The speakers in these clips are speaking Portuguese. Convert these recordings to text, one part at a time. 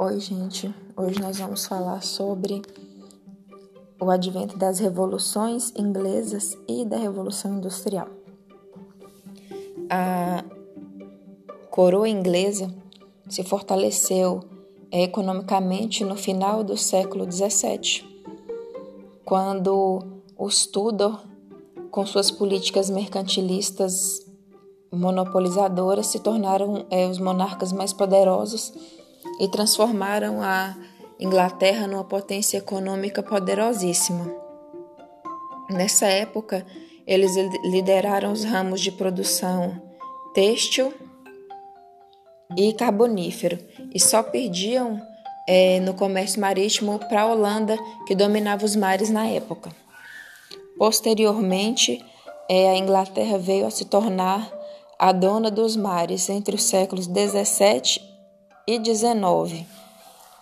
Oi, gente. Hoje nós vamos falar sobre o advento das revoluções inglesas e da Revolução Industrial. A coroa inglesa se fortaleceu eh, economicamente no final do século XVII, quando os Tudor, com suas políticas mercantilistas monopolizadoras, se tornaram é, os monarcas mais poderosos e transformaram a Inglaterra numa potência econômica poderosíssima. Nessa época, eles lideraram os ramos de produção têxtil e carbonífero e só perdiam é, no comércio marítimo para a Holanda, que dominava os mares na época. Posteriormente, é, a Inglaterra veio a se tornar a dona dos mares entre os séculos 17 e 19.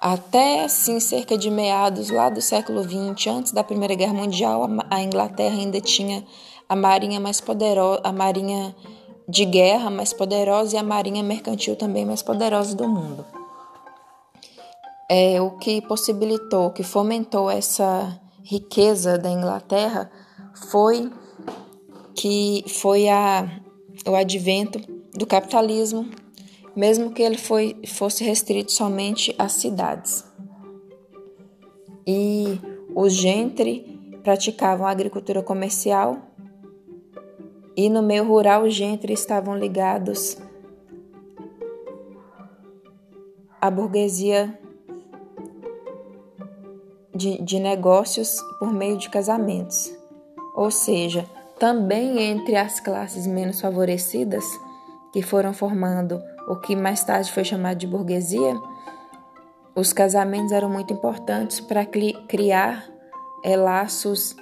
Até assim, cerca de meados lá do século 20, antes da Primeira Guerra Mundial, a Inglaterra ainda tinha a marinha mais poderosa, a marinha de guerra mais poderosa e a marinha mercantil também mais poderosa do mundo. É o que possibilitou, que fomentou essa riqueza da Inglaterra foi que foi a, o advento do capitalismo mesmo que ele foi, fosse restrito somente às cidades. E os gentry praticavam agricultura comercial e no meio rural os gentry estavam ligados à burguesia de, de negócios por meio de casamentos. Ou seja, também entre as classes menos favorecidas que foram formando o que mais tarde foi chamado de burguesia, os casamentos eram muito importantes para criar é, laços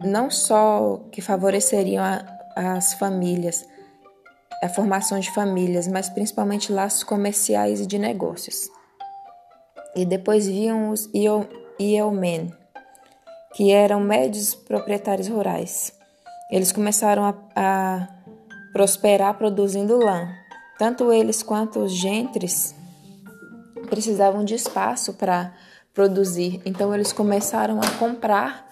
não só que favoreceriam a, as famílias, a formação de famílias, mas principalmente laços comerciais e de negócios. E depois viam os yeomen, que eram médios proprietários rurais. Eles começaram a, a prosperar produzindo lã, tanto eles quanto os gentres precisavam de espaço para produzir, então eles começaram a comprar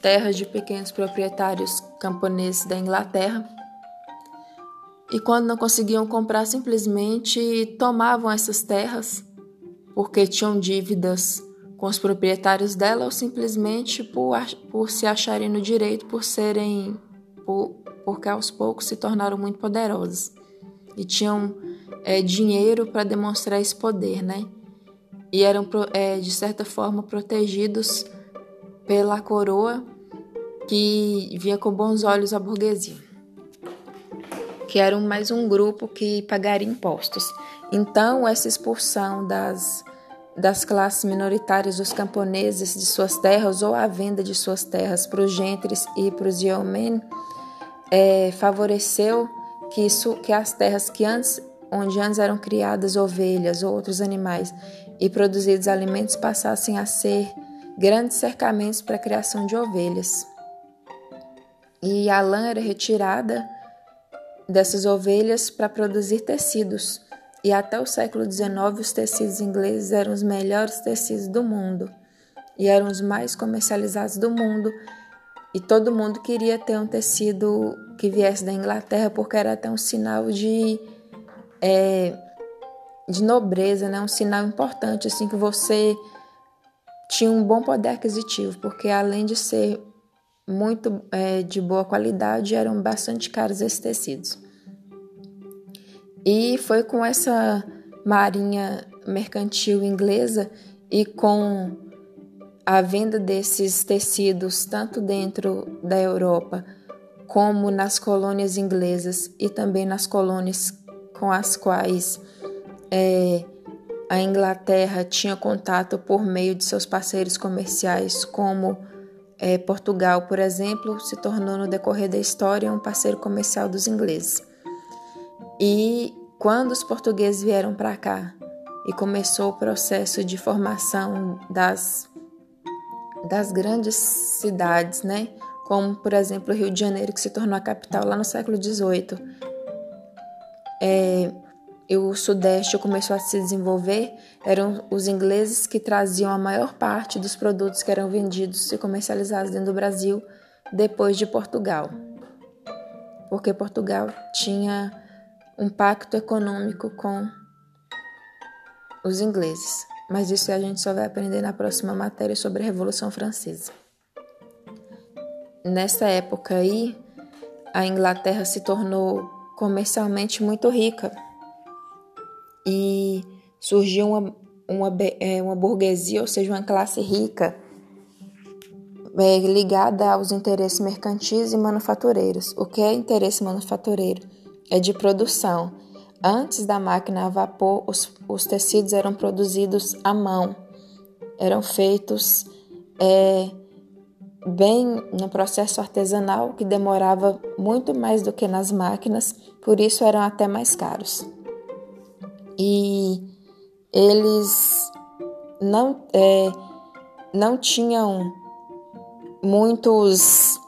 terras de pequenos proprietários camponeses da Inglaterra. E quando não conseguiam comprar, simplesmente tomavam essas terras porque tinham dívidas com os proprietários dela ou simplesmente por, por se acharem no direito, por serem, por, porque aos poucos se tornaram muito poderosos e tinham é, dinheiro para demonstrar esse poder, né? E eram, é, de certa forma, protegidos pela coroa que via com bons olhos a burguesia, que era mais um grupo que pagaria impostos. Então, essa expulsão das, das classes minoritárias dos camponeses de suas terras ou a venda de suas terras para os gentes e para os yeomen é, favoreceu que, isso, que as terras que antes, onde antes eram criadas ovelhas ou outros animais e produzidos alimentos passassem a ser grandes cercamentos para a criação de ovelhas. E a lã era retirada dessas ovelhas para produzir tecidos. E até o século XIX, os tecidos ingleses eram os melhores tecidos do mundo e eram os mais comercializados do mundo e todo mundo queria ter um tecido que viesse da Inglaterra porque era até um sinal de, é, de nobreza, né? um sinal importante, assim, que você tinha um bom poder aquisitivo, porque além de ser muito é, de boa qualidade, eram bastante caros esses tecidos. E foi com essa marinha mercantil inglesa e com a venda desses tecidos tanto dentro da Europa como nas colônias inglesas e também nas colônias com as quais é, a Inglaterra tinha contato por meio de seus parceiros comerciais, como é, Portugal, por exemplo, se tornou no decorrer da história um parceiro comercial dos ingleses. E quando os portugueses vieram para cá e começou o processo de formação das das grandes cidades, né? Como, por exemplo, o Rio de Janeiro, que se tornou a capital lá no século XVIII. É, e o Sudeste começou a se desenvolver, eram os ingleses que traziam a maior parte dos produtos que eram vendidos e comercializados dentro do Brasil depois de Portugal. Porque Portugal tinha um pacto econômico com os ingleses. Mas isso a gente só vai aprender na próxima matéria sobre a Revolução Francesa. Nessa época aí, a Inglaterra se tornou comercialmente muito rica e surgiu uma, uma, é, uma burguesia, ou seja, uma classe rica é, ligada aos interesses mercantis e manufatureiros. O que é interesse manufatureiro? É de produção. Antes da máquina a vapor, os, os tecidos eram produzidos à mão, eram feitos é, bem no processo artesanal, que demorava muito mais do que nas máquinas, por isso eram até mais caros. E eles não, é, não tinham muitos,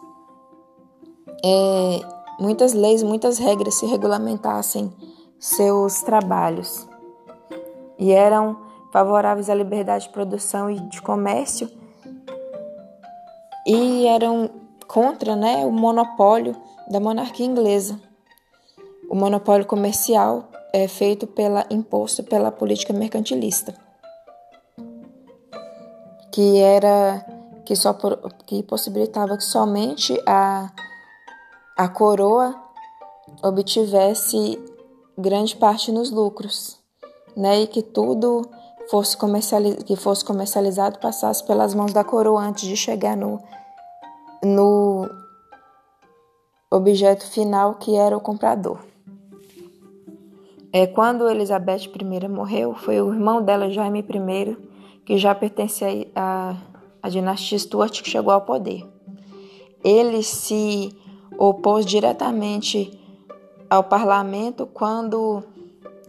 é, muitas leis, muitas regras que regulamentassem seus trabalhos e eram favoráveis à liberdade de produção e de comércio e eram contra né, o monopólio da monarquia inglesa, o monopólio comercial é feito pela imposto pela política mercantilista, que era que só que possibilitava que somente a a coroa obtivesse grande parte nos lucros, né, e que tudo fosse comercializado, que fosse comercializado passasse pelas mãos da coroa antes de chegar no no objeto final que era o comprador. É, quando Elizabeth I morreu, foi o irmão dela, Jaime I, que já pertencia à, à dinastia Stuart, que chegou ao poder. Ele se opôs diretamente ao parlamento quando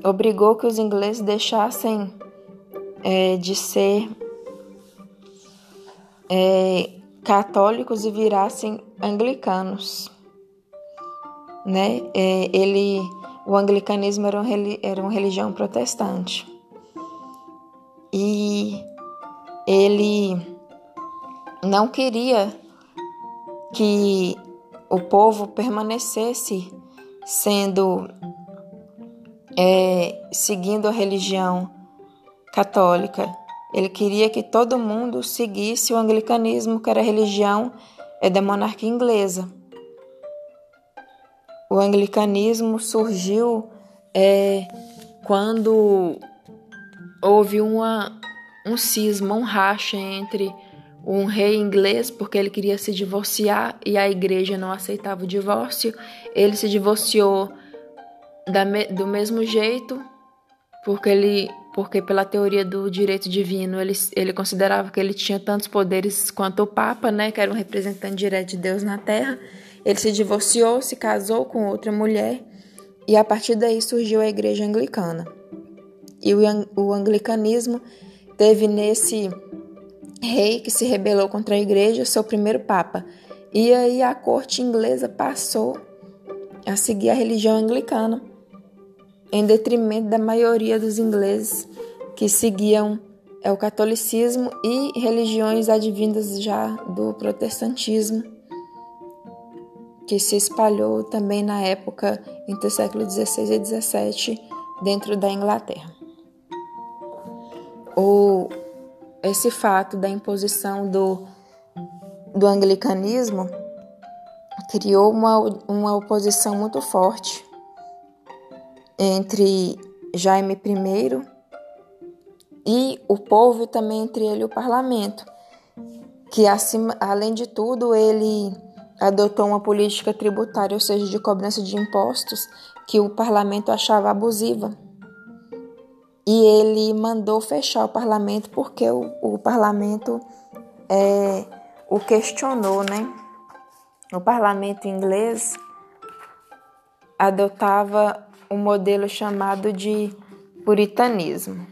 obrigou que os ingleses deixassem é, de ser é, católicos e virassem anglicanos. Né? É, ele o anglicanismo era, um, era uma religião protestante. E ele não queria que o povo permanecesse sendo é, seguindo a religião católica. Ele queria que todo mundo seguisse o anglicanismo, que era a religião é, da monarquia inglesa o anglicanismo surgiu é, quando houve uma, um cisma, um racha entre um rei inglês, porque ele queria se divorciar e a igreja não aceitava o divórcio. Ele se divorciou da, do mesmo jeito, porque ele porque pela teoria do direito divino ele, ele considerava que ele tinha tantos poderes quanto o Papa, né, que era um representante direto de Deus na Terra. Ele se divorciou, se casou com outra mulher e a partir daí surgiu a Igreja Anglicana. E o, o anglicanismo teve nesse rei que se rebelou contra a Igreja seu primeiro Papa. E aí a corte inglesa passou a seguir a religião anglicana, em detrimento da maioria dos ingleses que seguiam é, o catolicismo e religiões advindas já do protestantismo que se espalhou também na época entre o século XVI e XVII dentro da Inglaterra. O, esse fato da imposição do, do anglicanismo criou uma, uma oposição muito forte entre Jaime I e o povo e também entre ele e o parlamento, que acima, além de tudo ele adotou uma política tributária, ou seja, de cobrança de impostos, que o parlamento achava abusiva. E ele mandou fechar o parlamento porque o, o parlamento é, o questionou, né? O parlamento inglês adotava um modelo chamado de puritanismo.